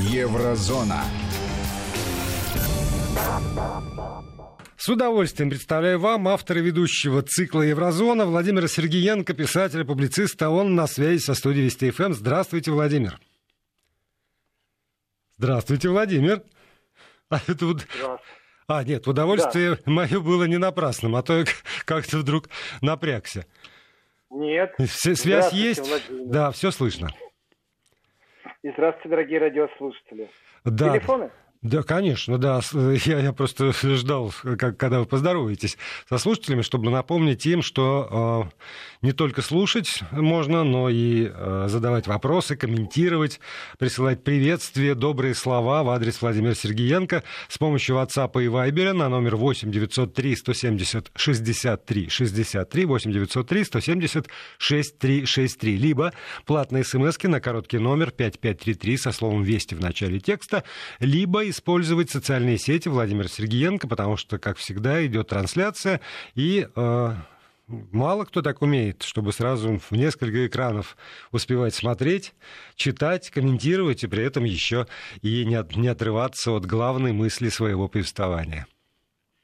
Еврозона. С удовольствием представляю вам автора ведущего цикла «Еврозона» Владимира Сергеенко, писателя, публициста. Он на связи со студией Вести ФМ. Здравствуйте, Владимир. Здравствуйте, Владимир. А, это вот... а нет, удовольствие да. мое было не напрасным, а то я как-то вдруг напрягся. Нет. Связь есть? Владимир. Да, все слышно. И здравствуйте, дорогие радиослушатели. Да. Телефоны? Да, конечно, да. Я, я просто ждал, как, когда вы поздороваетесь со слушателями, чтобы напомнить им, что э, не только слушать можно, но и э, задавать вопросы, комментировать, присылать приветствия, добрые слова в адрес Владимира Сергеенко с помощью WhatsApp и Viber на номер 8 903 170 63 63 8 903 170 6363, либо платные смс на короткий номер 5533 со словом «Вести» в начале текста, либо использовать социальные сети Владимира Сергеенко, потому что, как всегда, идет трансляция, и э, мало кто так умеет, чтобы сразу в несколько экранов успевать смотреть, читать, комментировать, и при этом еще и не, от, не отрываться от главной мысли своего повествования.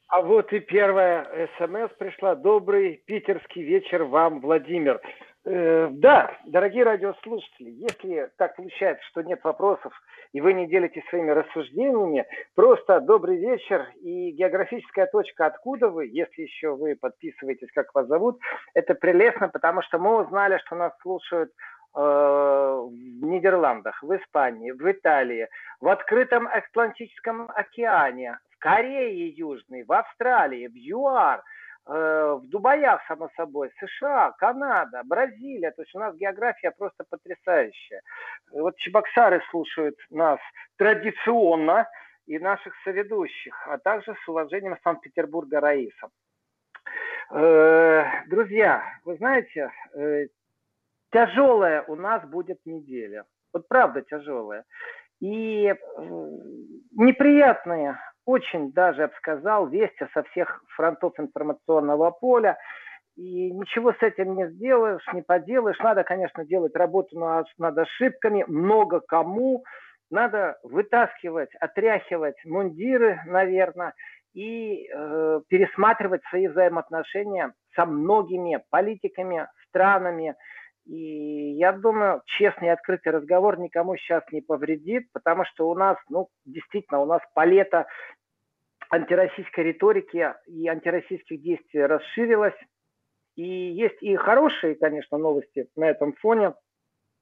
А вот и первая смс пришла. Добрый питерский вечер вам, Владимир. Э, да, дорогие радиослушатели, если так получается, что нет вопросов, и вы не делитесь своими рассуждениями, просто добрый вечер. И географическая точка, откуда вы, если еще вы подписываетесь, как вас зовут, это прелестно, потому что мы узнали, что нас слушают э, в Нидерландах, в Испании, в Италии, в открытом Атлантическом океане, в Корее Южной, в Австралии, в ЮАР – в Дубаях, само собой, США, Канада, Бразилия. То есть у нас география просто потрясающая. Вот Чебоксары слушают нас традиционно и наших соведущих, а также с уважением Санкт-Петербурга Раиса. Э, друзья, вы знаете, э, тяжелая у нас будет неделя. Вот правда тяжелая. И неприятные очень даже, я сказал, вести со всех фронтов информационного поля. И ничего с этим не сделаешь, не поделаешь. Надо, конечно, делать работу над, над ошибками, много кому. Надо вытаскивать, отряхивать мундиры, наверное, и э, пересматривать свои взаимоотношения со многими политиками, странами. И я думаю, честный и открытый разговор никому сейчас не повредит, потому что у нас, ну, действительно, у нас палета антироссийской риторики и антироссийских действий расширилась. И есть и хорошие, конечно, новости на этом фоне.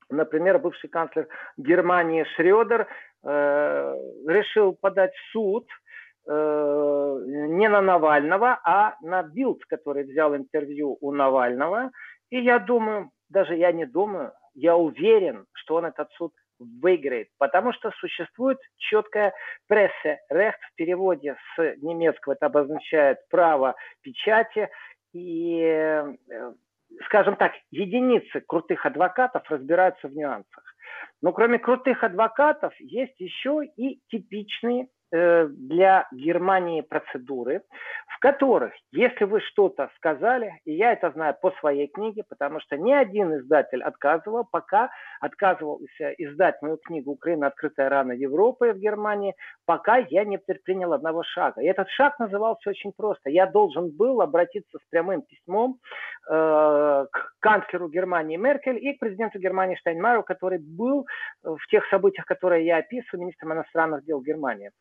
Например, бывший канцлер Германии Шредер э, решил подать в суд э, не на Навального, а на Билд, который взял интервью у Навального. И я думаю, даже я не думаю, я уверен, что он этот суд выиграет, потому что существует четкая пресса. Рехт в переводе с немецкого это обозначает право печати. И, э, скажем так, единицы крутых адвокатов разбираются в нюансах. Но кроме крутых адвокатов есть еще и типичные для Германии процедуры, в которых, если вы что-то сказали, и я это знаю по своей книге, потому что ни один издатель отказывал, пока отказывался издать мою книгу «Украина. Открытая рана Европы» в Германии, пока я не предпринял одного шага. И этот шаг назывался очень просто. Я должен был обратиться с прямым письмом э, к канцлеру Германии Меркель и к президенту Германии Штайнмайеру, который был в тех событиях, которые я описываю, министром иностранных дел Германии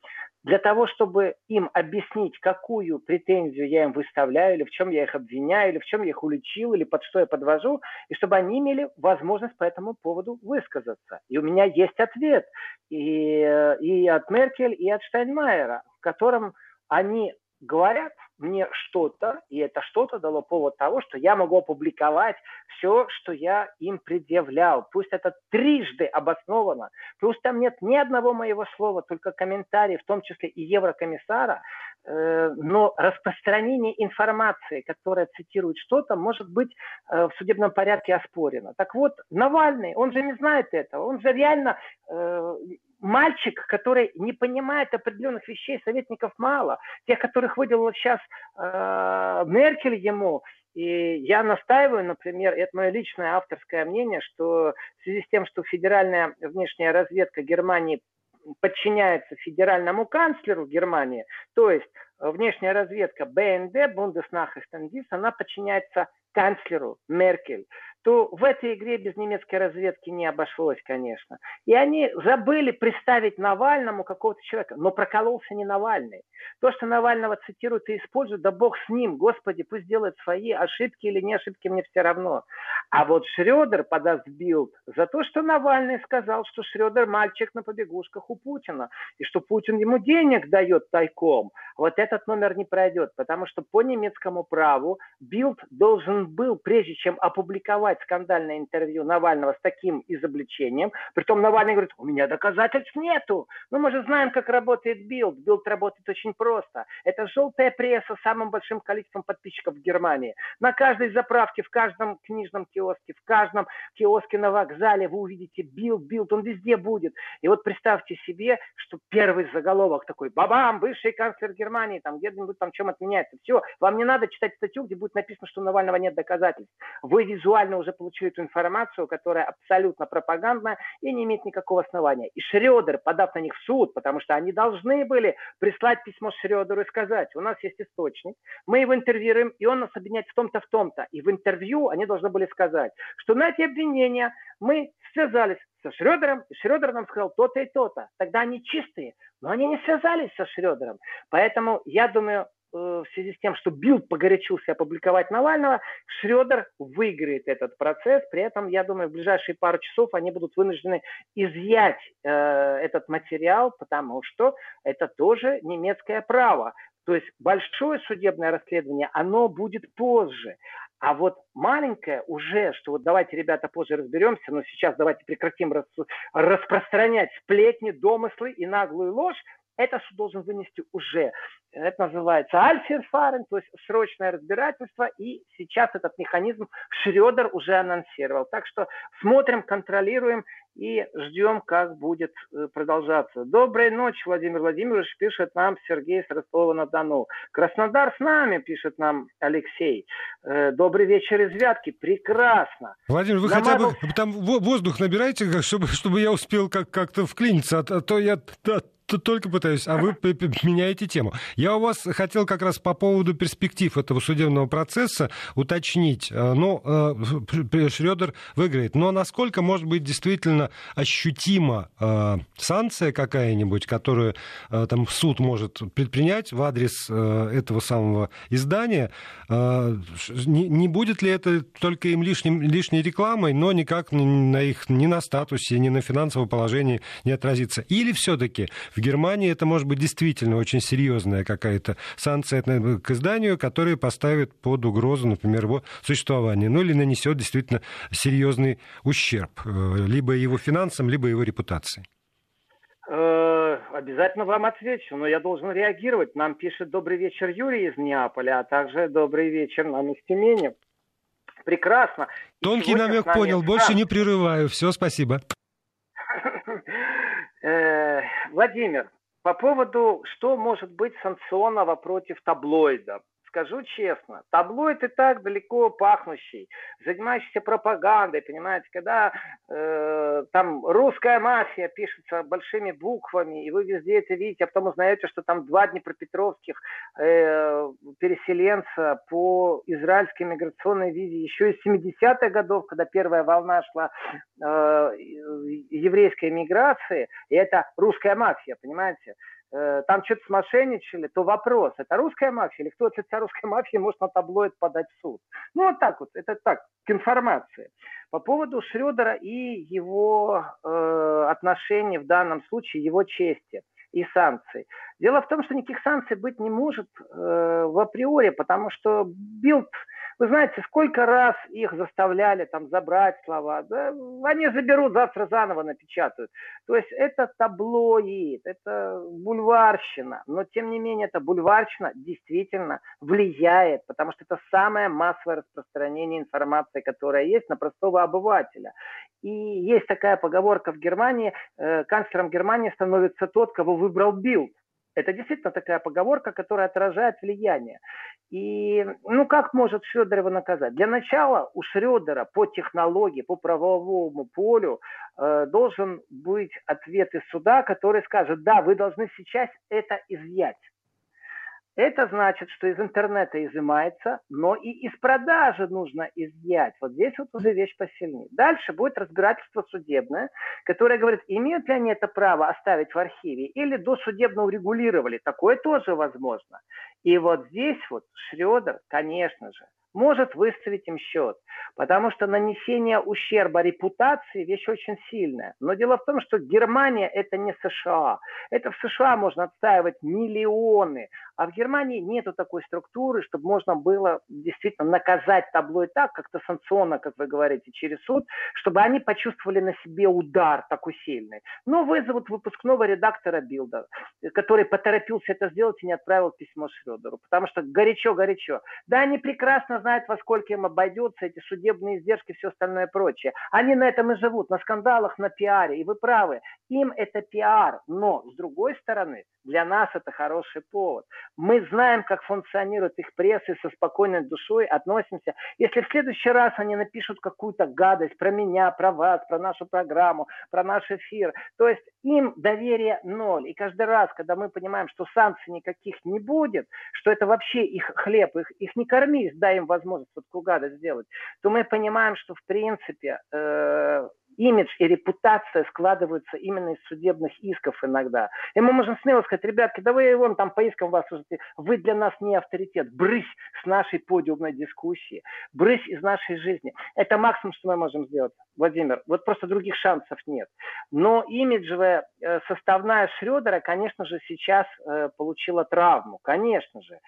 для того, чтобы им объяснить, какую претензию я им выставляю, или в чем я их обвиняю, или в чем я их уличил, или под что я подвожу, и чтобы они имели возможность по этому поводу высказаться. И у меня есть ответ и, и от Меркель, и от Штайнмайера, в котором они говорят мне что-то, и это что-то дало повод того, что я могу опубликовать все, что я им предъявлял. Пусть это трижды обосновано, пусть там нет ни одного моего слова, только комментарии, в том числе и еврокомиссара, э, но распространение информации, которая цитирует что-то, может быть э, в судебном порядке оспорено. Так вот, Навальный, он же не знает этого, он же реально э, мальчик, который не понимает определенных вещей, советников мало. Тех, которых выделила сейчас э, Меркель ему, и я настаиваю, например, это мое личное авторское мнение, что в связи с тем, что федеральная внешняя разведка Германии подчиняется федеральному канцлеру Германии, то есть внешняя разведка БНД, Bundesnachrichtendienst, она подчиняется канцлеру Меркель то в этой игре без немецкой разведки не обошлось, конечно. И они забыли представить Навальному какого-то человека, но прокололся не Навальный. То, что Навального цитируют и используют, да бог с ним, господи, пусть делает свои ошибки или не ошибки, мне все равно. А вот Шредер подаст билд за то, что Навальный сказал, что Шредер мальчик на побегушках у Путина, и что Путин ему денег дает тайком. Вот этот номер не пройдет, потому что по немецкому праву билд должен был, прежде чем опубликовать давать скандальное интервью Навального с таким изобличением. Притом Навальный говорит, у меня доказательств нету. Но мы же знаем, как работает Билд. Билд работает очень просто. Это желтая пресса с самым большим количеством подписчиков в Германии. На каждой заправке, в каждом книжном киоске, в каждом киоске на вокзале вы увидите Билд, Билд, он везде будет. И вот представьте себе, что первый заголовок такой, бабам, бывший канцлер Германии, там где-нибудь там чем отменяется. Все, вам не надо читать статью, где будет написано, что у Навального нет доказательств. Вы визуально уже получили эту информацию, которая абсолютно пропагандная и не имеет никакого основания. И Шредер, подав на них в суд, потому что они должны были прислать письмо Шредеру и сказать, у нас есть источник, мы его интервьюируем, и он нас обвиняет в том-то, в том-то. И в интервью они должны были сказать, что на эти обвинения мы связались со Шредером, и Шредер нам сказал то-то и то-то. Тогда они чистые, но они не связались со Шредером. Поэтому я думаю, в связи с тем, что Билд погорячился опубликовать Навального, Шредер выиграет этот процесс. При этом, я думаю, в ближайшие пару часов они будут вынуждены изъять э, этот материал, потому что это тоже немецкое право. То есть большое судебное расследование, оно будет позже. А вот маленькое уже, что вот давайте, ребята, позже разберемся, но сейчас давайте прекратим рас, распространять сплетни, домыслы и наглую ложь, это суд должен вынести уже. Это называется альферфарен, то есть срочное разбирательство, и сейчас этот механизм Шредер уже анонсировал. Так что смотрим, контролируем и ждем, как будет э, продолжаться. Доброй ночи, Владимир Владимирович, пишет нам Сергей с Ростова-на-Дону. Краснодар с нами, пишет нам Алексей. Э, добрый вечер из Вятки, прекрасно. Владимир, вы Намагов... хотя бы там воздух набираете, чтобы, чтобы я успел как- как-то вклиниться, а то я только пытаюсь, а вы меняете тему. Я у вас хотел как раз по поводу перспектив этого судебного процесса уточнить. Э, ну, э, Шредер выиграет, но насколько может быть действительно ощутима э, санкция какая-нибудь, которую там суд может предпринять в адрес этого самого издания? Не будет ли это только им лишним, лишней рекламой, но никак на их, ни на статусе, ни на финансовом положении не отразится? Или все-таки в Германии это может быть действительно очень серьезная какая-то санкция к изданию, которая поставит под угрозу, например, его существование, ну или нанесет действительно серьезный ущерб э, либо его финансам, либо его репутации. Э, обязательно вам отвечу, но я должен реагировать. Нам пишет «Добрый вечер» Юрий из Неаполя, а также «Добрый вечер» нам из Тюмени. Прекрасно. Тонкий намек понял, больше не прерываю. Все, спасибо. Э, Владимир, по поводу, что может быть санкционного против таблоида скажу честно, таблоид и так далеко пахнущий, занимающийся пропагандой, понимаете, когда э, там русская мафия пишется большими буквами, и вы везде это видите, а потом узнаете, что там два днепропетровских э, переселенца по израильской миграционной визе еще из 70-х годов, когда первая волна шла э, еврейской миграции, и это русская мафия, понимаете, там что-то смошенничали, то вопрос, это русская мафия или кто от лица русской мафии может на таблоид подать в суд? Ну, вот так вот, это так, к информации. По поводу Шредера и его э, отношений в данном случае, его чести и санкций. Дело в том, что никаких санкций быть не может э, в априори, потому что Билд вы знаете, сколько раз их заставляли там забрать слова, да, они заберут, завтра заново напечатают. То есть это таблоид, это бульварщина, но тем не менее эта бульварщина действительно влияет, потому что это самое массовое распространение информации, которая есть на простого обывателя. И есть такая поговорка в Германии, э, канцлером Германии становится тот, кого выбрал Билд. Это действительно такая поговорка, которая отражает влияние. И, ну, как может Шредер его наказать? Для начала у Шредера по технологии, по правовому полю э, должен быть ответ из суда, который скажет, да, вы должны сейчас это изъять. Это значит, что из интернета изымается, но и из продажи нужно изъять. Вот здесь вот уже вещь посильнее. Дальше будет разбирательство судебное, которое говорит, имеют ли они это право оставить в архиве или досудебно урегулировали. Такое тоже возможно. И вот здесь вот Шредер, конечно же, может выставить им счет. Потому что нанесение ущерба репутации – вещь очень сильная. Но дело в том, что Германия – это не США. Это в США можно отстаивать миллионы, а в Германии нету такой структуры, чтобы можно было действительно наказать таблой так, как-то санкционно, как вы говорите, через суд, чтобы они почувствовали на себе удар такой сильный. Но вызовут выпускного редактора Билда, который поторопился это сделать и не отправил письмо Шредеру, потому что горячо-горячо. Да, они прекрасно знают, во сколько им обойдется эти судебные издержки и все остальное прочее. Они на этом и живут, на скандалах, на пиаре. И вы правы, им это пиар. Но, с другой стороны, для нас это хороший повод. Мы знаем, как функционирует их пресса и со спокойной душой относимся. Если в следующий раз они напишут какую-то гадость про меня, про вас, про нашу программу, про наш эфир, то есть им доверие ноль. И каждый раз, когда мы понимаем, что санкций никаких не будет, что это вообще их хлеб, их, их не корми, дай им возможность вот такую гадость сделать, то мы понимаем, что в принципе э, имидж и репутация складываются именно из судебных исков иногда. И мы можем смело сказать, ребятки, да вы вон там по искам вас уже, вы для нас не авторитет, брысь с нашей подиумной дискуссии, брысь из нашей жизни. Это максимум, что мы можем сделать, Владимир. Вот просто других шансов нет. Но имиджевая э, составная Шредера, конечно же, сейчас э, получила травму, конечно же.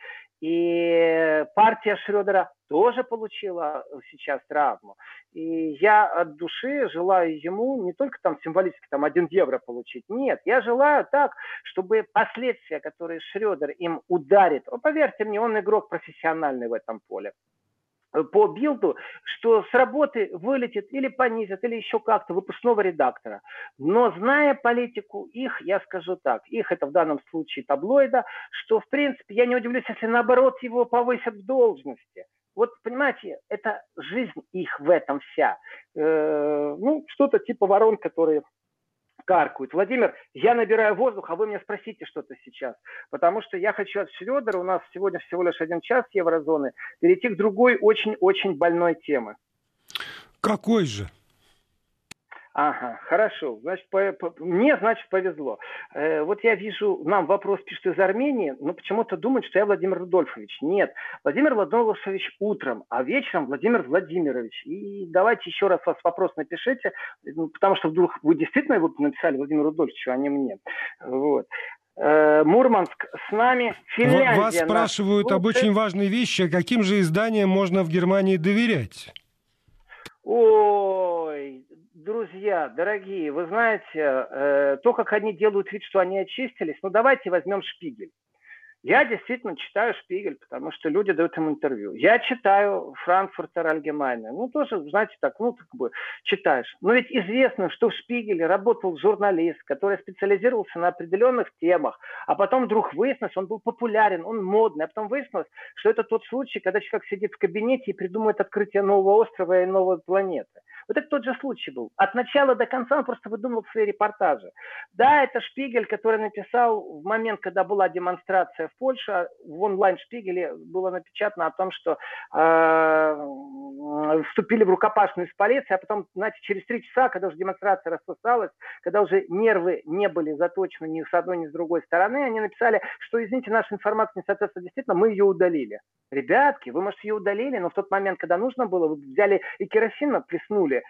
И партия Шредера тоже получила сейчас травму. И я от души желаю ему не только там символически там один евро получить, нет, я желаю так, чтобы последствия, которые Шредер им ударит, поверьте мне, он игрок профессиональный в этом поле, по билду, что с работы вылетит или понизят, или еще как-то выпускного редактора. Но зная политику их, я скажу так, их это в данном случае таблоида, что в принципе я не удивлюсь, если наоборот его повысят в должности. Вот, понимаете, это жизнь их в этом вся. Э, ну, что-то типа ворон, которые каркают. Владимир, я набираю воздух, а вы мне спросите что-то сейчас. Потому что я хочу от Шредера, у нас сегодня всего лишь один час еврозоны, перейти к другой очень-очень больной темы. Какой же? Ага, хорошо. Значит, по, по, мне, значит, повезло. Э, вот я вижу, нам вопрос пишет из Армении, но почему-то думают, что я Владимир Рудольфович. Нет, Владимир Владимирович утром, а вечером Владимир Владимирович. И давайте еще раз вас вопрос напишите, ну, потому что вдруг вы действительно его написали Владимиру Рудольфовичу, а не мне. Вот. Э, Мурманск с нами, Финляндия. Вас спрашивают об очень важной вещи, а каким же изданиям можно в Германии доверять? Ой, друзья, дорогие, вы знаете, э, то, как они делают вид, что они очистились, ну давайте возьмем Шпигель. Я действительно читаю Шпигель, потому что люди дают им интервью. Я читаю Франкфуртер Альгемайна. Ну, тоже, знаете, так, ну, как бы читаешь. Но ведь известно, что в Шпигеле работал журналист, который специализировался на определенных темах, а потом вдруг выяснилось, он был популярен, он модный, а потом выяснилось, что это тот случай, когда человек сидит в кабинете и придумывает открытие нового острова и новой планеты. Вот это тот же случай был. От начала до конца он просто выдумывал свои репортажи. Да, это Шпигель, который написал в момент, когда была демонстрация в Польше, в онлайн-шпигеле было напечатано о том, что э, вступили в рукопашную с полицией, а потом, знаете, через три часа, когда уже демонстрация рассосалась, когда уже нервы не были заточены ни с одной, ни с другой стороны, они написали, что, извините, наша информация не соответствует действительно, мы ее удалили. Ребятки, вы, может, ее удалили, но в тот момент, когда нужно было, вы взяли и керосин плеснули э,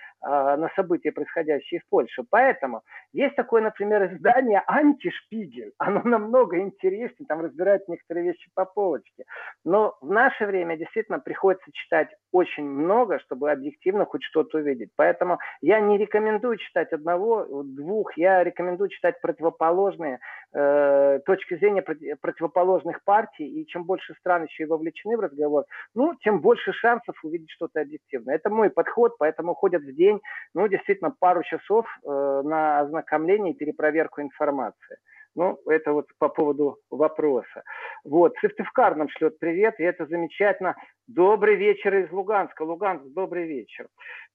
на события, происходящие в Польше. Поэтому есть такое, например, издание «Антишпигель». Оно намного интереснее, там разбирает некоторые вещи по полочке. Но в наше время действительно приходится читать очень много, чтобы объективно хоть что-то увидеть. Поэтому я не рекомендую читать одного, двух, я рекомендую читать противоположные э, точки зрения противоположных партий, и чем больше стран еще и вовлечены в разговор, ну, тем больше шансов увидеть что-то объективное. Это мой подход, поэтому ходят в день, ну, действительно, пару часов э, на ознакомление и перепроверку информации. Ну, это вот по поводу вопроса. Вот, Сыктывкар нам шлет привет, и это замечательно. Добрый вечер из Луганска. Луганск, добрый вечер.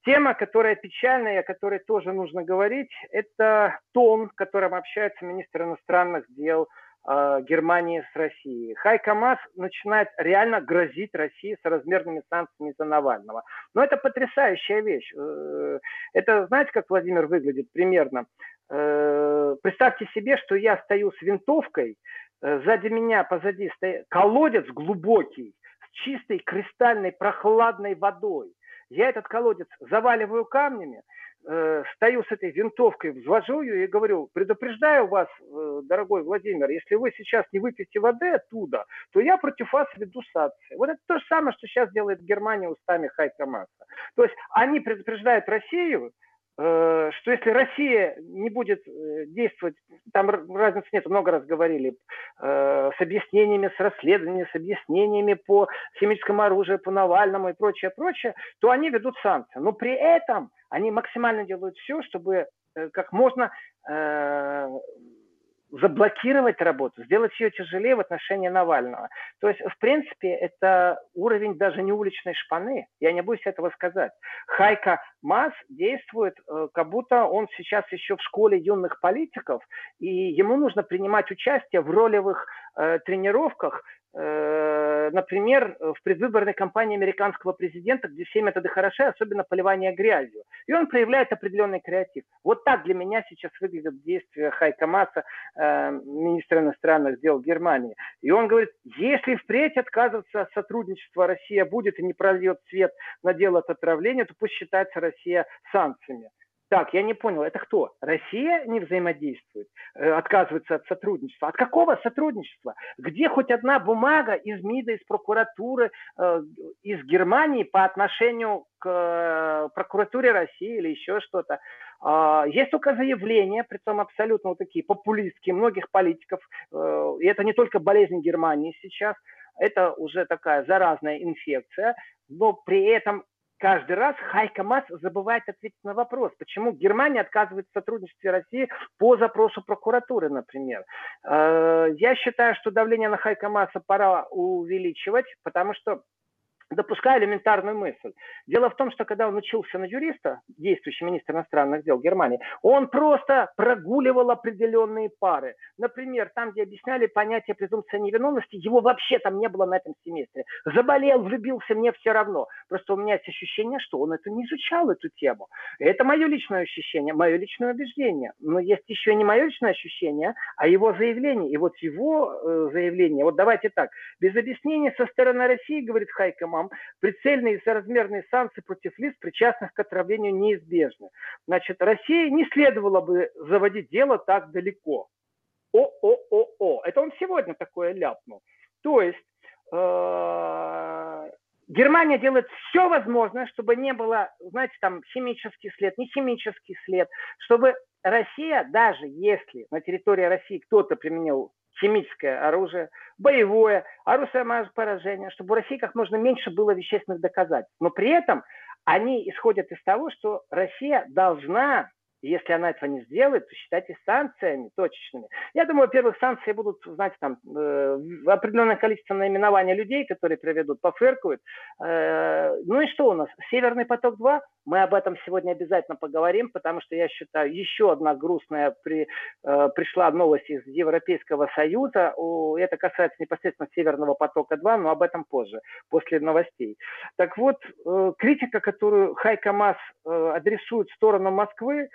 Тема, которая печальная, о которой тоже нужно говорить, это тон, которым общается министр иностранных дел э, Германии с Россией. Хайка Мас начинает реально грозить России с размерными санкциями за Навального. Но это потрясающая вещь. Э, это, знаете, как Владимир выглядит примерно? Э, представьте себе, что я стою с винтовкой, э, сзади меня, позади стоит колодец глубокий, с чистой, кристальной, прохладной водой. Я этот колодец заваливаю камнями, э, стою с этой винтовкой, взвожу ее и говорю, предупреждаю вас, дорогой Владимир, если вы сейчас не выпьете воды оттуда, то я против вас веду санкции. Вот это то же самое, что сейчас делает Германия устами Хайка Масса. То есть они предупреждают Россию, что если Россия не будет э, действовать, там разницы нет, много раз говорили, э, с объяснениями, с расследованиями, с объяснениями по химическому оружию, по Навальному и прочее, прочее, то они ведут санкции. Но при этом они максимально делают все, чтобы как можно заблокировать работу, сделать ее тяжелее в отношении Навального. То есть, в принципе, это уровень даже не уличной шпаны. Я не боюсь этого сказать. Хайка Мас действует, э, как будто он сейчас еще в школе юных политиков, и ему нужно принимать участие в ролевых э, тренировках например, в предвыборной кампании американского президента, где все методы хороши, особенно поливание грязью. И он проявляет определенный креатив. Вот так для меня сейчас выглядят действия Хайка Маса, э, министра иностранных дел Германии. И он говорит, если впредь отказываться от сотрудничества Россия будет и не прольет свет на дело от отравления, то пусть считается Россия санкциями. Так, я не понял, это кто? Россия не взаимодействует, э, отказывается от сотрудничества. От какого сотрудничества? Где хоть одна бумага из МИДа, из прокуратуры, э, из Германии по отношению к э, прокуратуре России или еще что-то? Э, есть только заявления, притом абсолютно вот такие популистские, многих политиков. И это не только болезнь Германии сейчас, это уже такая заразная инфекция, но при этом каждый раз Хайка Мас забывает ответить на вопрос, почему Германия отказывает в сотрудничестве России по запросу прокуратуры, например. Э, я считаю, что давление на Хайка Маса пора увеличивать, потому что допуская элементарную мысль. Дело в том, что когда он учился на юриста, действующий министр иностранных дел Германии, он просто прогуливал определенные пары. Например, там, где объясняли понятие презумпции невиновности, его вообще там не было на этом семестре. Заболел, влюбился, мне все равно. Просто у меня есть ощущение, что он это не изучал, эту тему. Это мое личное ощущение, мое личное убеждение. Но есть еще не мое личное ощущение, а его заявление. И вот его э, заявление, вот давайте так, без объяснения со стороны России, говорит Хайкама, исламом, прицельные и соразмерные санкции против лиц, причастных к отравлению, неизбежны. Значит, России не следовало бы заводить дело так далеко. О-о-о-о. Это он сегодня такое ляпнул. То есть э, Германия делает все возможное, чтобы не было, знаете, там химический след, не химический след, чтобы Россия, даже если на территории России кто-то применил химическое оружие, боевое, оружие поражения, чтобы у России как можно меньше было вещественных доказательств. Но при этом они исходят из того, что Россия должна если она этого не сделает, то считайте санкциями точечными. Я думаю, во-первых, санкции будут, знаете, там э, определенное количество наименований людей, которые приведут, пофыркают. Э, ну и что у нас? Северный поток-2? Мы об этом сегодня обязательно поговорим, потому что я считаю, еще одна грустная при, э, пришла новость из Европейского Союза. О, это касается непосредственно Северного потока-2, но об этом позже, после новостей. Так вот, э, критика, которую Хайка Мас э, адресует в сторону Москвы,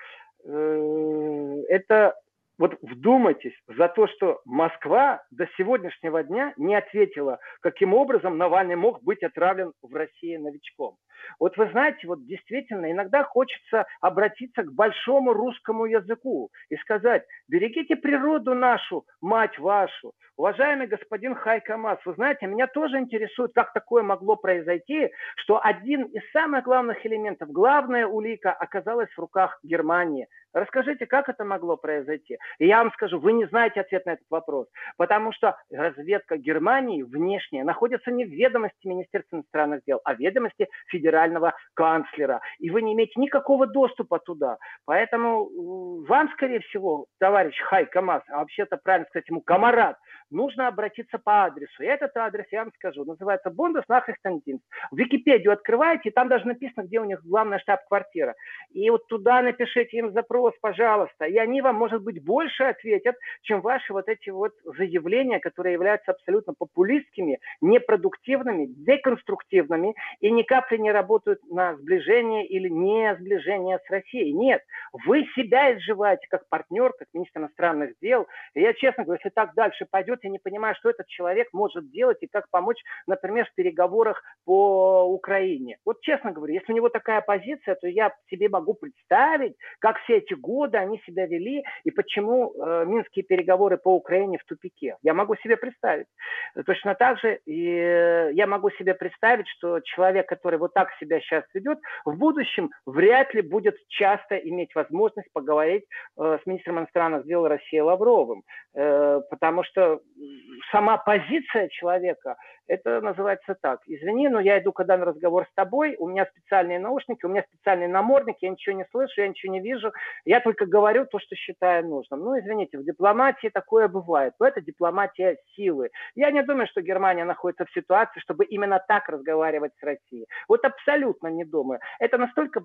это вот вдумайтесь, за то, что Москва до сегодняшнего дня не ответила, каким образом Навальный мог быть отравлен в России новичком. Вот вы знаете, вот действительно иногда хочется обратиться к большому русскому языку и сказать, берегите природу нашу, мать вашу. Уважаемый господин Хайкамас, вы знаете, меня тоже интересует, как такое могло произойти, что один из самых главных элементов, главная улика оказалась в руках Германии. Расскажите, как это могло произойти? И я вам скажу, вы не знаете ответ на этот вопрос, потому что разведка Германии внешняя находится не в ведомости Министерства иностранных дел, а в ведомости Федерации федерального канцлера. И вы не имеете никакого доступа туда. Поэтому вам, скорее всего, товарищ Хай Камаз, а вообще-то правильно сказать ему Камарат, нужно обратиться по адресу. И этот адрес, я вам скажу, называется Бундеснахриchtенdienst. В Википедию открываете, там даже написано, где у них главная штаб-квартира. И вот туда напишите им запрос, пожалуйста. И они вам, может быть, больше ответят, чем ваши вот эти вот заявления, которые являются абсолютно популистскими, непродуктивными, деконструктивными и ни капли не работают на сближение или не сближение с Россией. Нет, вы себя изживаете как партнер, как министр иностранных дел. И я, честно говорю, если так дальше пойдет, я не понимаю, что этот человек может делать и как помочь, например, в переговорах по Украине. Вот честно говорю, если у него такая позиция, то я себе могу представить, как все эти годы они себя вели и почему э, минские переговоры по Украине в тупике. Я могу себе представить. Точно так же и э, я могу себе представить, что человек, который вот так себя сейчас ведет, в будущем вряд ли будет часто иметь возможность поговорить э, с министром иностранных дел России Лавровым, э, потому что сама позиция человека, это называется так. Извини, но я иду когда на разговор с тобой, у меня специальные наушники, у меня специальный намордник, я ничего не слышу, я ничего не вижу, я только говорю то, что считаю нужным. Ну, извините, в дипломатии такое бывает, но это дипломатия силы. Я не думаю, что Германия находится в ситуации, чтобы именно так разговаривать с Россией. Вот абсолютно не думаю. Это настолько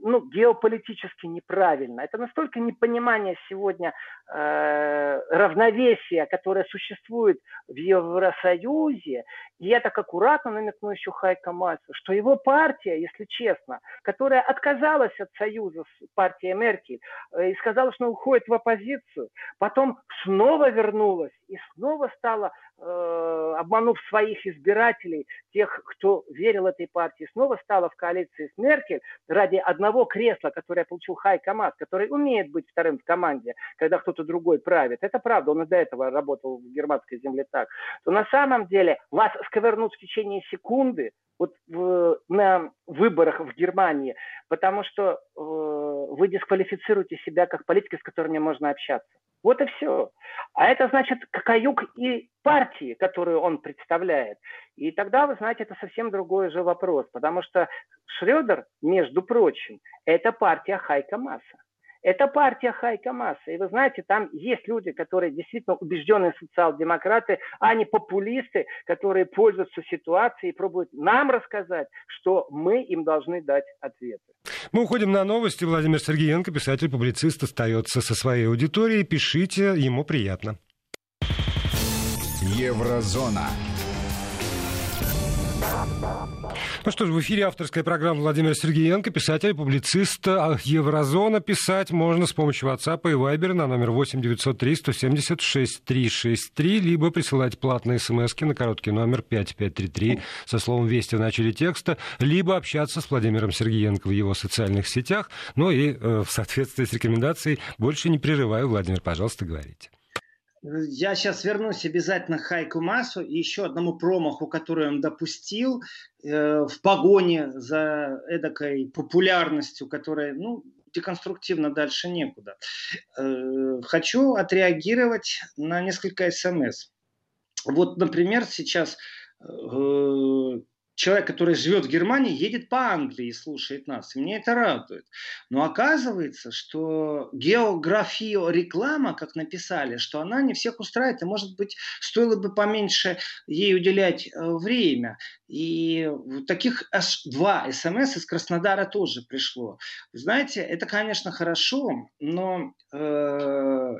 ну, геополитически неправильно, это настолько непонимание сегодня э, равновесия, которое существует в Евросоюзе, и я так аккуратно намекну еще Хайка Мальцу, что его партия, если честно, которая отказалась от союза с партией Меркель э, и сказала, что уходит в оппозицию, потом снова вернулась и снова стала обманув своих избирателей, тех, кто верил этой партии, снова стала в коалиции с Меркель ради одного кресла, которое получил Хай Камаз, который умеет быть вторым в команде, когда кто-то другой правит. Это правда, он и до этого работал в германской земле так. То на самом деле вас сковернут в течение секунды, вот в, на выборах в Германии, потому что э, вы дисквалифицируете себя как политика, с которыми можно общаться. Вот и все. А это значит каюк и партии, которую он представляет. И тогда, вы знаете, это совсем другой же вопрос, потому что Шредер, между прочим, это партия Хайка Масса. Это партия Хайка Масса. И вы знаете, там есть люди, которые действительно убежденные социал-демократы, а не популисты, которые пользуются ситуацией и пробуют нам рассказать, что мы им должны дать ответы. Мы уходим на новости. Владимир Сергеенко, писатель-публицист, остается со своей аудиторией. Пишите, ему приятно. Еврозона. Ну что ж, в эфире авторская программа Владимира Сергеенко, писатель, публицист. А Еврозона писать можно с помощью WhatsApp и Viber на номер 8 903 176 363, либо присылать платные смс на короткий номер 5533 со словом «Вести» в начале текста, либо общаться с Владимиром Сергеенко в его социальных сетях. Ну и э, в соответствии с рекомендацией больше не прерываю. Владимир, пожалуйста, говорите. Я сейчас вернусь обязательно к Хайку Масу и еще одному промаху, который он допустил э, в погоне за эдакой популярностью, которая, ну, деконструктивно дальше некуда. Э, хочу отреагировать на несколько смс. Вот, например, сейчас э, человек, который живет в Германии, едет по Англии и слушает нас. И мне это радует. Но оказывается, что география реклама, как написали, что она не всех устраивает, и, может быть, стоило бы поменьше ей уделять э, время. И таких аж два смс из Краснодара тоже пришло. знаете, это, конечно, хорошо, но э,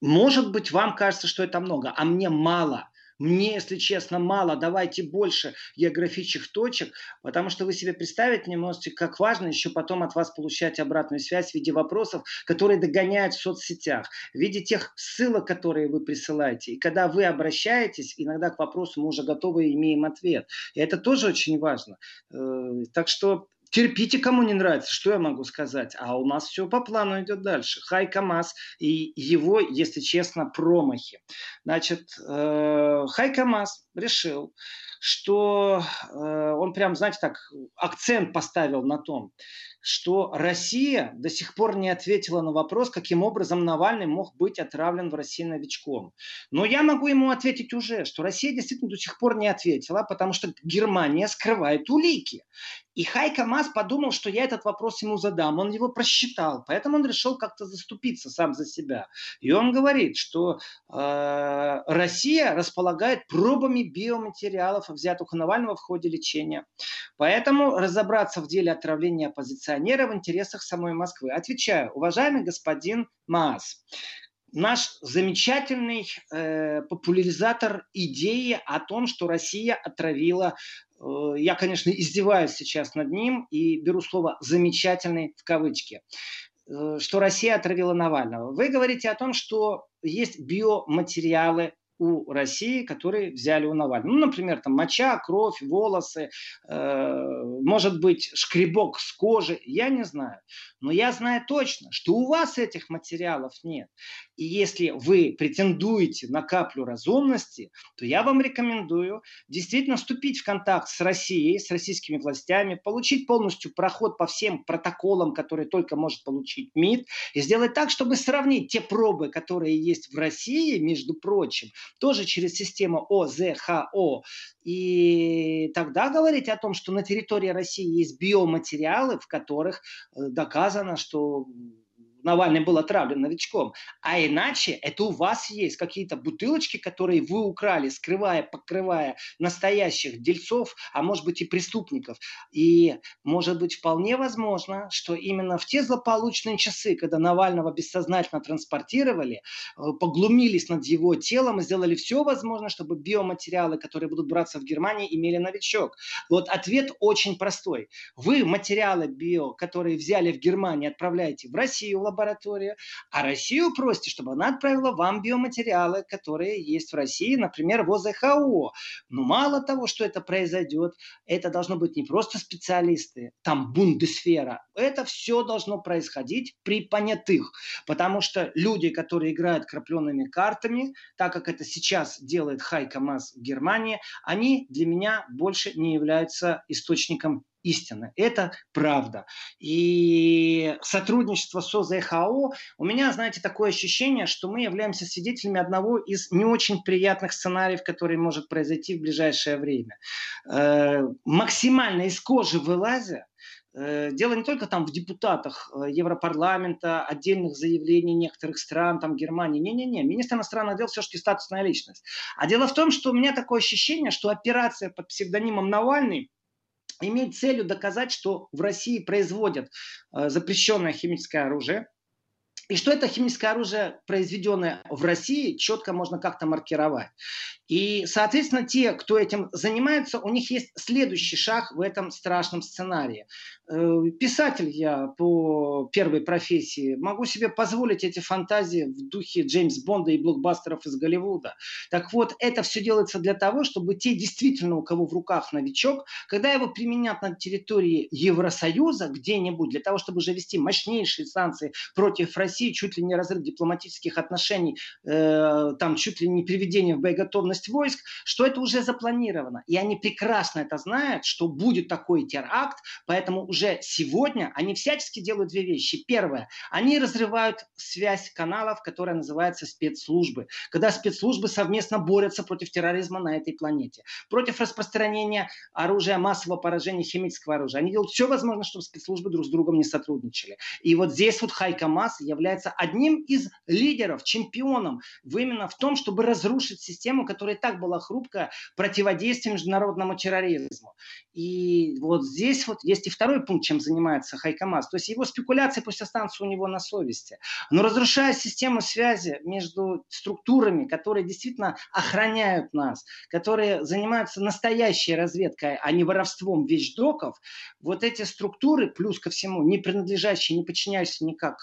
может быть, вам кажется, что это много, а мне мало – мне, если честно, мало, давайте больше географических точек, потому что вы себе представить не можете, как важно еще потом от вас получать обратную связь в виде вопросов, которые догоняют в соцсетях, в виде тех ссылок, которые вы присылаете. И когда вы обращаетесь, иногда к вопросу мы уже готовы имеем ответ. И это тоже очень важно. Э, так что терпите, кому не нравится, что я могу сказать. А у нас все по плану идет дальше. Хай Камаз и его, если честно, промахи. Значит, э, Хай Камаз решил, что э, он прям, знаете, так акцент поставил на том, что Россия до сих пор не ответила на вопрос, каким образом Навальный мог быть отравлен в России новичком. Но я могу ему ответить уже, что Россия действительно до сих пор не ответила, потому что Германия скрывает улики. И Хайка Мас подумал, что я этот вопрос ему задам. Он его просчитал, поэтому он решил как-то заступиться сам за себя. И он говорит, что э, Россия располагает пробами биоматериалов, взятых у Навального в ходе лечения. Поэтому разобраться в деле отравления оппозиционера в интересах самой Москвы. Отвечаю, уважаемый господин Маас, наш замечательный э, популяризатор идеи о том, что Россия отравила э, я, конечно, издеваюсь сейчас над ним и беру слово «замечательный» в кавычки, э, что Россия отравила Навального. Вы говорите о том, что есть биоматериалы у России, которые взяли у Навального. Ну, например, там моча, кровь, волосы, э, может быть, шкребок с кожи, я не знаю. Но я знаю точно, что у вас этих материалов нет. И если вы претендуете на каплю разумности, то я вам рекомендую действительно вступить в контакт с Россией, с российскими властями, получить полностью проход по всем протоколам, которые только может получить МИД, и сделать так, чтобы сравнить те пробы, которые есть в России, между прочим, тоже через систему ОЗХО. И тогда говорить о том, что на территории России есть биоматериалы, в которых э, доказано, что Навальный был отравлен новичком. А иначе это у вас есть какие-то бутылочки, которые вы украли, скрывая, покрывая настоящих дельцов, а может быть и преступников. И может быть вполне возможно, что именно в те злополучные часы, когда Навального бессознательно транспортировали, э, поглумились над его телом и сделали все возможное, чтобы биоматериалы, которые будут браться в Германии, имели новичок. Вот ответ очень простой. Вы материалы био, которые взяли в Германии, отправляете в Россию, лаборатория, а Россию просите, чтобы она отправила вам биоматериалы, которые есть в России, например, в ОЗХО. Но мало того, что это произойдет, это должно быть не просто специалисты, там бундесфера. Это все должно происходить при понятых, потому что люди, которые играют крапленными картами, так как это сейчас делает Хайка Мас в Германии, они для меня больше не являются источником истина. Это правда. И сотрудничество с ОЗХО, у меня, знаете, такое ощущение, что мы являемся свидетелями одного из не очень приятных сценариев, который может произойти в ближайшее время. Э, максимально из кожи вылазя, э, Дело не только там в депутатах э, Европарламента, отдельных заявлений некоторых стран, там Германии. Не-не-не, министр иностранных дел все-таки статусная личность. А дело в том, что у меня такое ощущение, что операция под псевдонимом Навальный имеет целью доказать, что в России производят э, запрещенное химическое оружие, и что это химическое оружие, произведенное в России, четко можно как-то маркировать. И, соответственно, те, кто этим занимается, у них есть следующий шаг в этом страшном сценарии. Э, писатель я по первой профессии. Могу себе позволить эти фантазии в духе Джеймс Бонда и блокбастеров из Голливуда. Так вот, это все делается для того, чтобы те действительно, у кого в руках новичок, когда его применят на территории Евросоюза где-нибудь, для того, чтобы уже вести мощнейшие санкции против России, чуть ли не разрыв дипломатических отношений, э, там чуть ли не приведение в боеготовность войск, что это уже запланировано. И они прекрасно это знают, что будет такой теракт, поэтому уже сегодня они всячески делают две вещи. Первое, они разрывают связь каналов, которая называется спецслужбы. Когда спецслужбы совместно борются против терроризма на этой планете, против распространения оружия массового поражения химического оружия. Они делают все возможное, чтобы спецслужбы друг с другом не сотрудничали. И вот здесь вот Хайка Мас является одним из лидеров, чемпионом в именно в том, чтобы разрушить систему, которая и так была хрупкая, противодействие международному терроризму. И вот здесь вот есть и второй пункт, чем занимается Хайкамаз. То есть его спекуляции пусть останутся у него на совести. Но разрушая систему связи между структурами, которые действительно охраняют нас, которые занимаются настоящей разведкой, а не воровством вещдоков, вот эти структуры, плюс ко всему, не принадлежащие, не подчиняющиеся никак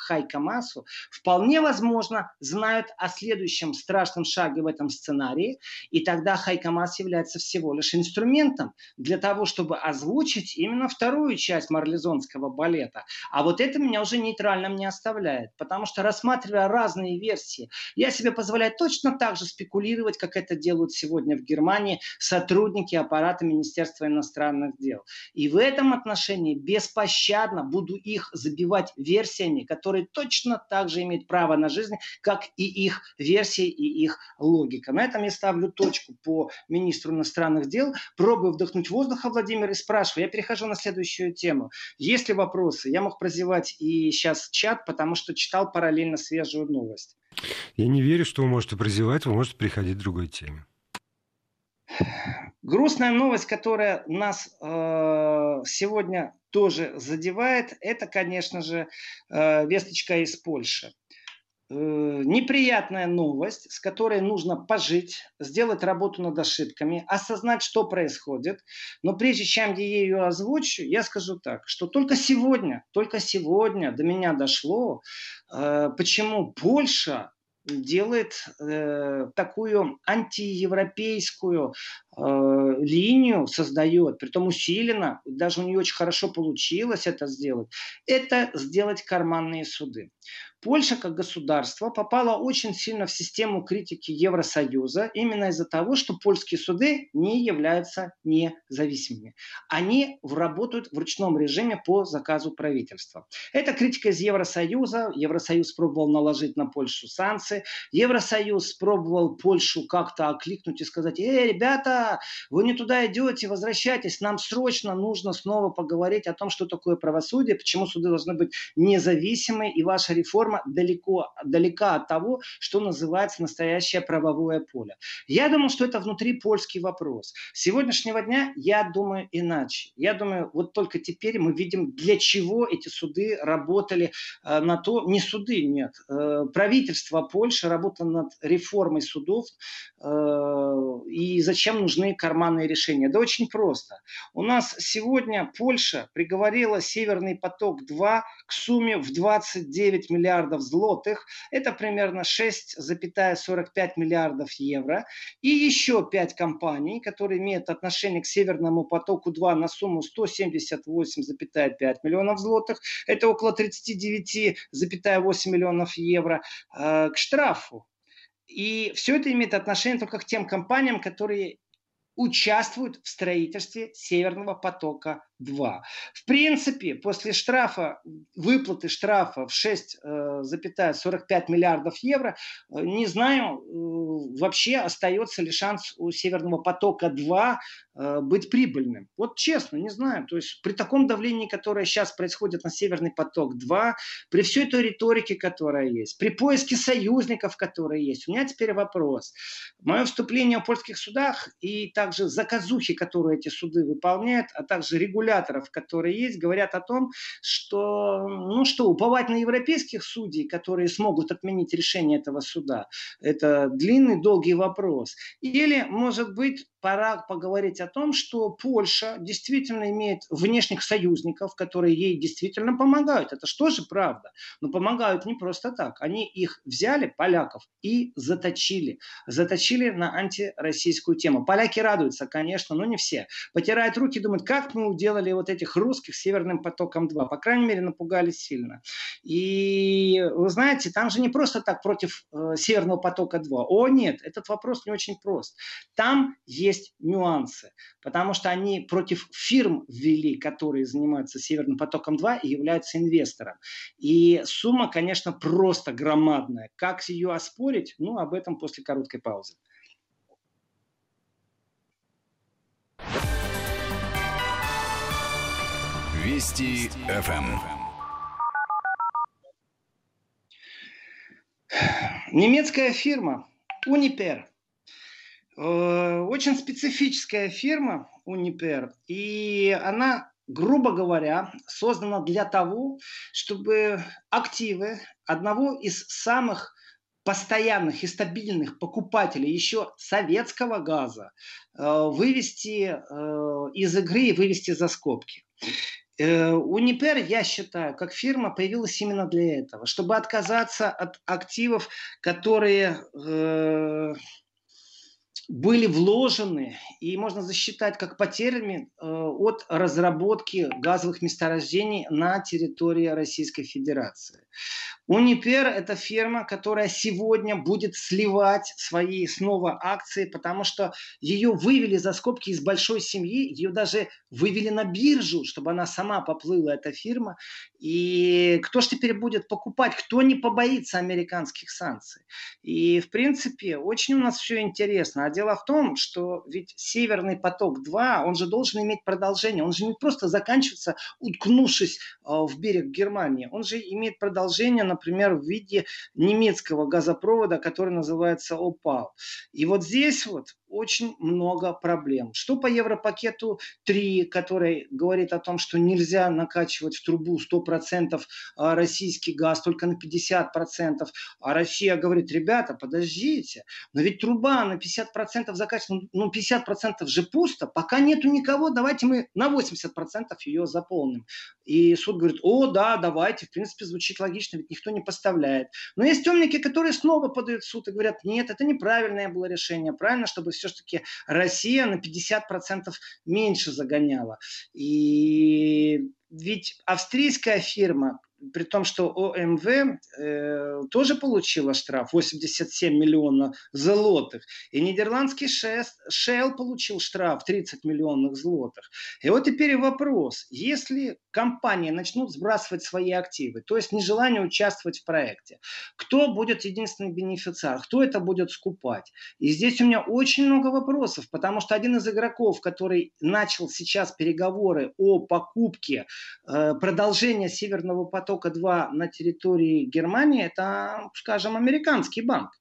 Хайкамасу, вполне возможно знают о следующем страшном шаге в этом сценарии, и тогда Хайкамас является всего лишь инструментом для того, чтобы озвучить именно вторую часть марлезонского балета. А вот это меня уже нейтральным не оставляет, потому что рассматривая разные версии, я себе позволяю точно так же спекулировать, как это делают сегодня в Германии сотрудники аппарата Министерства иностранных дел. И в этом отношении беспощадно буду их забивать версиями, которые точно также имеет право на жизнь, как и их версии и их логика. На этом я ставлю точку по министру иностранных дел. Пробую вдохнуть воздуха, Владимир, и спрашиваю. Я перехожу на следующую тему. Есть ли вопросы? Я мог прозевать и сейчас чат, потому что читал параллельно свежую новость. Я не верю, что вы можете прозевать, вы можете приходить к другой теме. Грустная новость, которая нас э, сегодня тоже задевает, это, конечно же, э, весточка из Польши. Э, неприятная новость, с которой нужно пожить, сделать работу над ошибками, осознать, что происходит. Но прежде чем я ее озвучу, я скажу так, что только сегодня, только сегодня до меня дошло, э, почему Польша делает э, такую антиевропейскую э, линию, создает, притом усиленно, даже у нее очень хорошо получилось это сделать, это сделать карманные суды. Польша как государство попала очень сильно в систему критики Евросоюза именно из-за того, что польские суды не являются независимыми. Они работают в ручном режиме по заказу правительства. Это критика из Евросоюза. Евросоюз пробовал наложить на Польшу санкции. Евросоюз пробовал Польшу как-то окликнуть и сказать, эй, ребята, вы не туда идете, возвращайтесь, нам срочно нужно снова поговорить о том, что такое правосудие, почему суды должны быть независимы, и ваша реформа реформа далеко, далека от того, что называется настоящее правовое поле. Я думаю, что это внутри польский вопрос. С сегодняшнего дня я думаю иначе. Я думаю, вот только теперь мы видим, для чего эти суды работали э, на то, не суды, нет, э, правительство Польши работало над реформой судов, э, и зачем нужны карманные решения? Да очень просто. У нас сегодня Польша приговорила Северный поток-2 к сумме в 29 миллиардов миллиардов злотых, это примерно 6,45 миллиардов евро, и еще 5 компаний, которые имеют отношение к Северному потоку-2 на сумму 178,5 миллионов злотых, это около 39,8 миллионов евро, э, к штрафу. И все это имеет отношение только к тем компаниям, которые участвуют в строительстве Северного потока 2. В принципе, после штрафа, выплаты штрафа в 6,45 э, миллиардов евро, э, не знаю, э, вообще остается ли шанс у Северного потока 2 быть прибыльным. Вот честно, не знаю. То есть при таком давлении, которое сейчас происходит на Северный поток 2, при всей той риторике, которая есть, при поиске союзников, которые есть, у меня теперь вопрос. Мое вступление в польских судах и также заказухи, которые эти суды выполняют, а также регулярно регуляторов, которые есть, говорят о том, что, ну что, уповать на европейских судей, которые смогут отменить решение этого суда, это длинный, долгий вопрос. Или, может быть, пора поговорить о том, что Польша действительно имеет внешних союзников, которые ей действительно помогают. Это что же правда? Но помогают не просто так. Они их взяли, поляков, и заточили. Заточили на антироссийскую тему. Поляки радуются, конечно, но не все. Потирают руки, думают, как мы уделали вот этих русских Северным потоком-2. По крайней мере, напугались сильно. И вы знаете, там же не просто так против э, Северного потока-2. О, нет, этот вопрос не очень прост. Там есть нюансы, потому что они против фирм ввели, которые занимаются Северным потоком-2 и являются инвестором. И сумма, конечно, просто громадная. Как ее оспорить? Ну, об этом после короткой паузы. Вести ФМ. Немецкая фирма Uniper Э, очень специфическая фирма Uniper, и она, грубо говоря, создана для того, чтобы активы одного из самых постоянных и стабильных покупателей еще советского газа э, вывести э, из игры и вывести за скобки. Унипер, я считаю, как фирма появилась именно для этого, чтобы отказаться от активов, которые были вложены и можно засчитать как потерями э, от разработки газовых месторождений на территории Российской Федерации. Унипер – это фирма, которая сегодня будет сливать свои снова акции, потому что ее вывели за скобки из большой семьи, ее даже вывели на биржу, чтобы она сама поплыла, эта фирма. И кто же теперь будет покупать? Кто не побоится американских санкций? И, в принципе, очень у нас все интересно. Дело в том, что ведь Северный поток-2, он же должен иметь продолжение. Он же не просто заканчивается, уткнувшись э, в берег Германии. Он же имеет продолжение, например, в виде немецкого газопровода, который называется ОПАЛ. И вот здесь вот очень много проблем. Что по Европакету 3, который говорит о том, что нельзя накачивать в трубу 100% а, российский газ, только на 50%. А Россия говорит, ребята, подождите, но ведь труба на 50% закачана, ну 50% же пусто, пока нету никого, давайте мы на 80% ее заполним. И суд говорит, о, да, давайте, в принципе, звучит логично, ведь никто не поставляет. Но есть темники, которые снова подают в суд и говорят, нет, это неправильное было решение, правильно, чтобы все-таки Россия на 50% меньше загоняла. И ведь австрийская фирма, при том, что ОМВ э, тоже получила штраф 87 миллионов злотых. И нидерландский Shell получил штраф 30 миллионов злотых. И вот теперь вопрос. Если компании начнут сбрасывать свои активы, то есть нежелание участвовать в проекте, кто будет единственный бенефициар? Кто это будет скупать? И здесь у меня очень много вопросов, потому что один из игроков, который начал сейчас переговоры о покупке э, продолжения Северного потока, потока-2 на территории Германии, это, скажем, американский банк.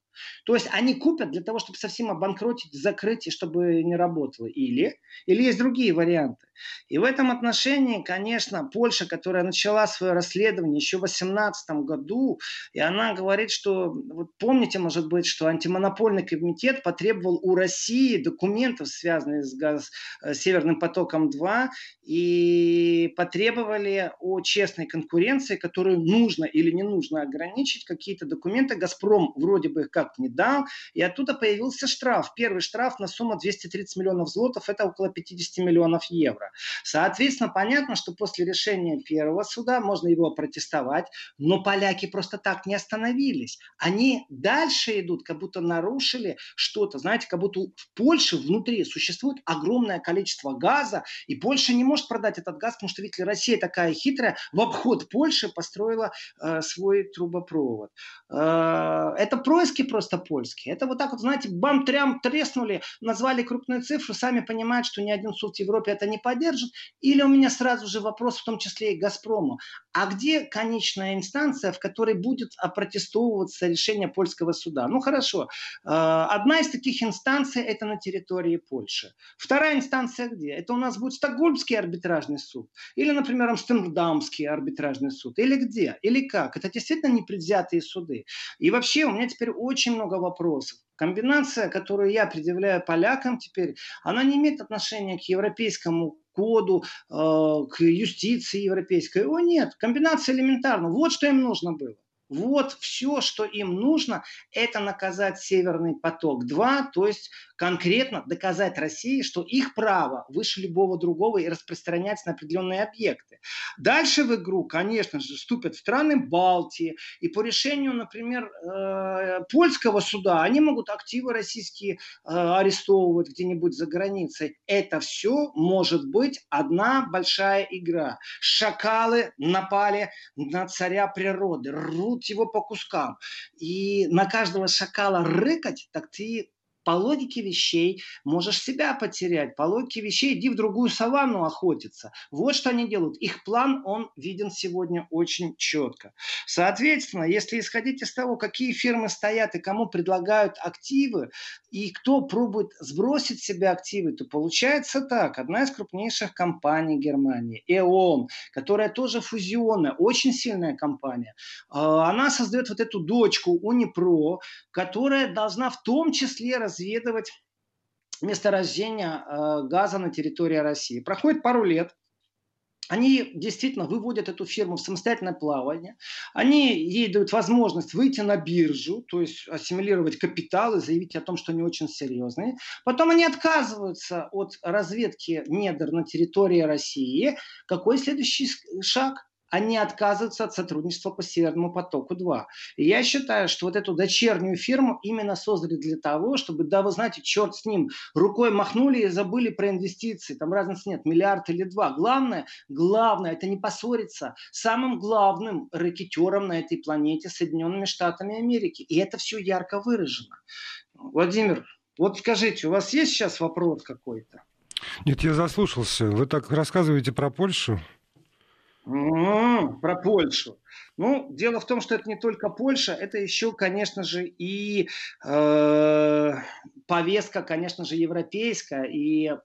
То есть они купят для того, чтобы совсем обанкротить, закрыть и чтобы не работало. Или, или есть другие варианты. И в этом отношении, конечно, Польша, которая начала свое расследование еще в 2018 году, и она говорит, что, вот помните, может быть, что антимонопольный комитет потребовал у России документов, связанных с газ, э, Северным потоком-2, и потребовали о честной конкуренции, которую нужно или не нужно ограничить, какие-то документы. «Газпром» вроде бы как не дал, и оттуда появился штраф. Первый штраф на сумму 230 миллионов злотов, это около 50 миллионов евро. Соответственно, понятно, что после решения первого суда можно его протестовать, но поляки просто так не остановились. Они дальше идут, как будто нарушили что-то. Знаете, как будто в Польше внутри существует огромное количество газа, и Польша не может продать этот газ, потому что, видите Россия такая хитрая, в обход Польши построила э, свой трубопровод. Э, это происки просто польские. Это вот так вот, знаете, бам-трям треснули, назвали крупную цифру, сами понимают, что ни один суд в Европе это не поддержит. Или у меня сразу же вопрос, в том числе и Газпрому. А где конечная инстанция, в которой будет опротестовываться решение польского суда? Ну хорошо, э, одна из таких инстанций это на территории Польши. Вторая инстанция где? Это у нас будет Стокгольмский арбитражный суд. Или, например, Амстердамский арбитражный суд. Или где? Или как? Это действительно непредвзятые суды. И вообще у меня теперь очень много вопросов. Комбинация, которую я предъявляю полякам теперь, она не имеет отношения к европейскому коду, э, к юстиции европейской. О нет, комбинация элементарна. Вот что им нужно было. Вот все, что им нужно, это наказать Северный поток-2, то есть конкретно доказать России, что их право выше любого другого и распространяться на определенные объекты. Дальше в игру, конечно же, вступят страны Балтии, и по решению, например, э, польского суда, они могут активы российские э, арестовывать где-нибудь за границей. Это все может быть одна большая игра. Шакалы напали на царя природы, рвут его по кускам. И на каждого шакала рыкать, так ты по логике вещей можешь себя потерять. По логике вещей иди в другую саванну охотиться. Вот что они делают. Их план, он виден сегодня очень четко. Соответственно, если исходить из того, какие фирмы стоят и кому предлагают активы, и кто пробует сбросить себе активы, то получается так. Одна из крупнейших компаний Германии, ЭОН, которая тоже фузионная, очень сильная компания, а, она создает вот эту дочку Унипро, которая должна в том числе раз разведывать месторождение э, газа на территории России. Проходит пару лет, они действительно выводят эту фирму в самостоятельное плавание, они ей дают возможность выйти на биржу, то есть ассимилировать капитал и заявить о том, что они очень серьезные. Потом они отказываются от разведки недр на территории России. Какой следующий шаг? Они отказываются от сотрудничества по Северному потоку-2. И я считаю, что вот эту дочернюю фирму именно создали для того, чтобы, да, вы знаете, черт с ним, рукой махнули и забыли про инвестиции, там разницы нет, миллиард или два. Главное, главное, это не поссориться самым главным рэкетером на этой планете Соединенными Штатами Америки. И это все ярко выражено. Владимир, вот скажите, у вас есть сейчас вопрос какой-то? Нет, я заслушался. Вы так рассказываете про Польшу. Про Польшу. Ну, дело в том, что это не только Польша, это еще, конечно же, и э, повестка, конечно же, европейская, и э,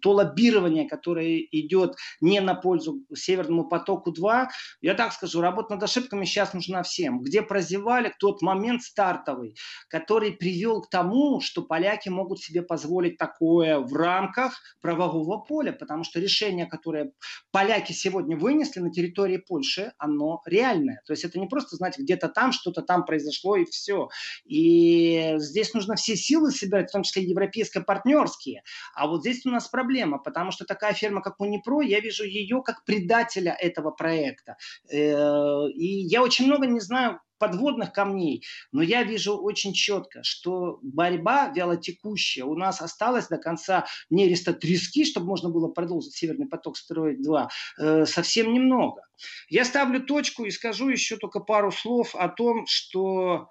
то лоббирование, которое идет не на пользу Северному потоку-2, я так скажу, работа над ошибками сейчас нужна всем. Где прозевали тот момент стартовый, который привел к тому, что поляки могут себе позволить такое в рамках правового поля, потому что решение, которое поляки сегодня вынесли на территории Польши, оно реальное реальное. То есть это не просто, знаете, где-то там что-то там произошло и все. И здесь нужно все силы собирать, в том числе европейско-партнерские. А вот здесь у нас проблема, потому что такая фирма, как Унипро, я вижу ее как предателя этого проекта. Э, и я очень много не знаю подводных камней, но я вижу очень четко, что борьба вялотекущая у нас осталась до конца нереста трески, чтобы можно было продолжить Северный поток строить 2, э, совсем немного. Я ставлю точку и скажу еще только пару слов о том, что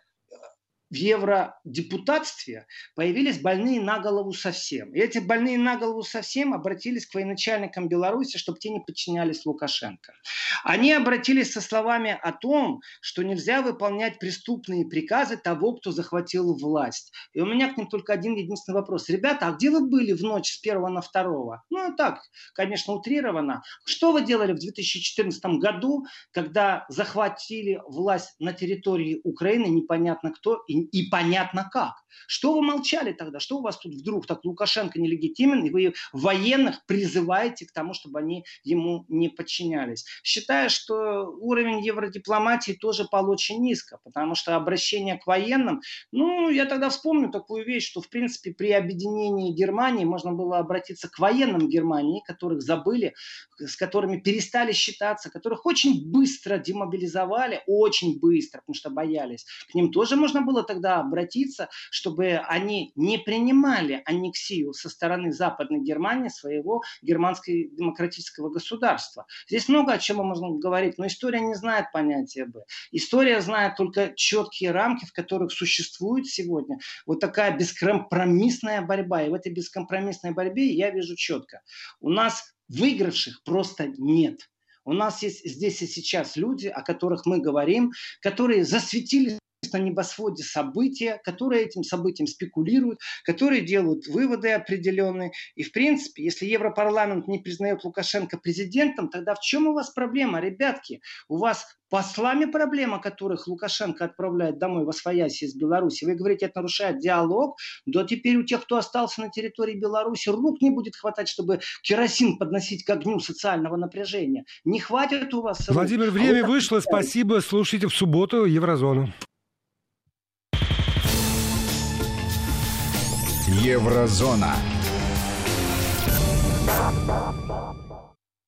в евродепутатстве появились больные на голову совсем. И эти больные на голову совсем обратились к военачальникам Беларуси, чтобы те не подчинялись Лукашенко. Они обратились со словами о том, что нельзя выполнять преступные приказы того, кто захватил власть. И у меня к ним только один единственный вопрос. Ребята, а где вы были в ночь с первого на второго? Ну, так, конечно, утрировано. Что вы делали в 2014 году, когда захватили власть на территории Украины, непонятно кто, и и понятно как. Что вы молчали тогда? Что у вас тут вдруг так Лукашенко нелегитимен, и вы военных призываете к тому, чтобы они ему не подчинялись? Считаю, что уровень евродипломатии тоже получше низко, потому что обращение к военным, ну, я тогда вспомню такую вещь, что, в принципе, при объединении Германии можно было обратиться к военным Германии, которых забыли, с которыми перестали считаться, которых очень быстро демобилизовали, очень быстро, потому что боялись. К ним тоже можно было тогда обратиться, чтобы они не принимали аннексию со стороны Западной Германии своего германского демократического государства. Здесь много о чем можно говорить, но история не знает понятия «Б». История знает только четкие рамки, в которых существует сегодня вот такая бескомпромиссная борьба. И в этой бескомпромиссной борьбе я вижу четко. У нас выигравших просто нет. У нас есть здесь и сейчас люди, о которых мы говорим, которые засветились на небосводе события, которые этим событием спекулируют, которые делают выводы определенные. И, в принципе, если Европарламент не признает Лукашенко президентом, тогда в чем у вас проблема, ребятки? У вас послами проблема, которых Лукашенко отправляет домой в Освояси из Беларуси. Вы говорите, это нарушает диалог. Да теперь у тех, кто остался на территории Беларуси, рук не будет хватать, чтобы керосин подносить к огню социального напряжения. Не хватит у вас... Владимир, время а вышло. Спасибо. Слушайте в субботу Еврозону. Еврозона.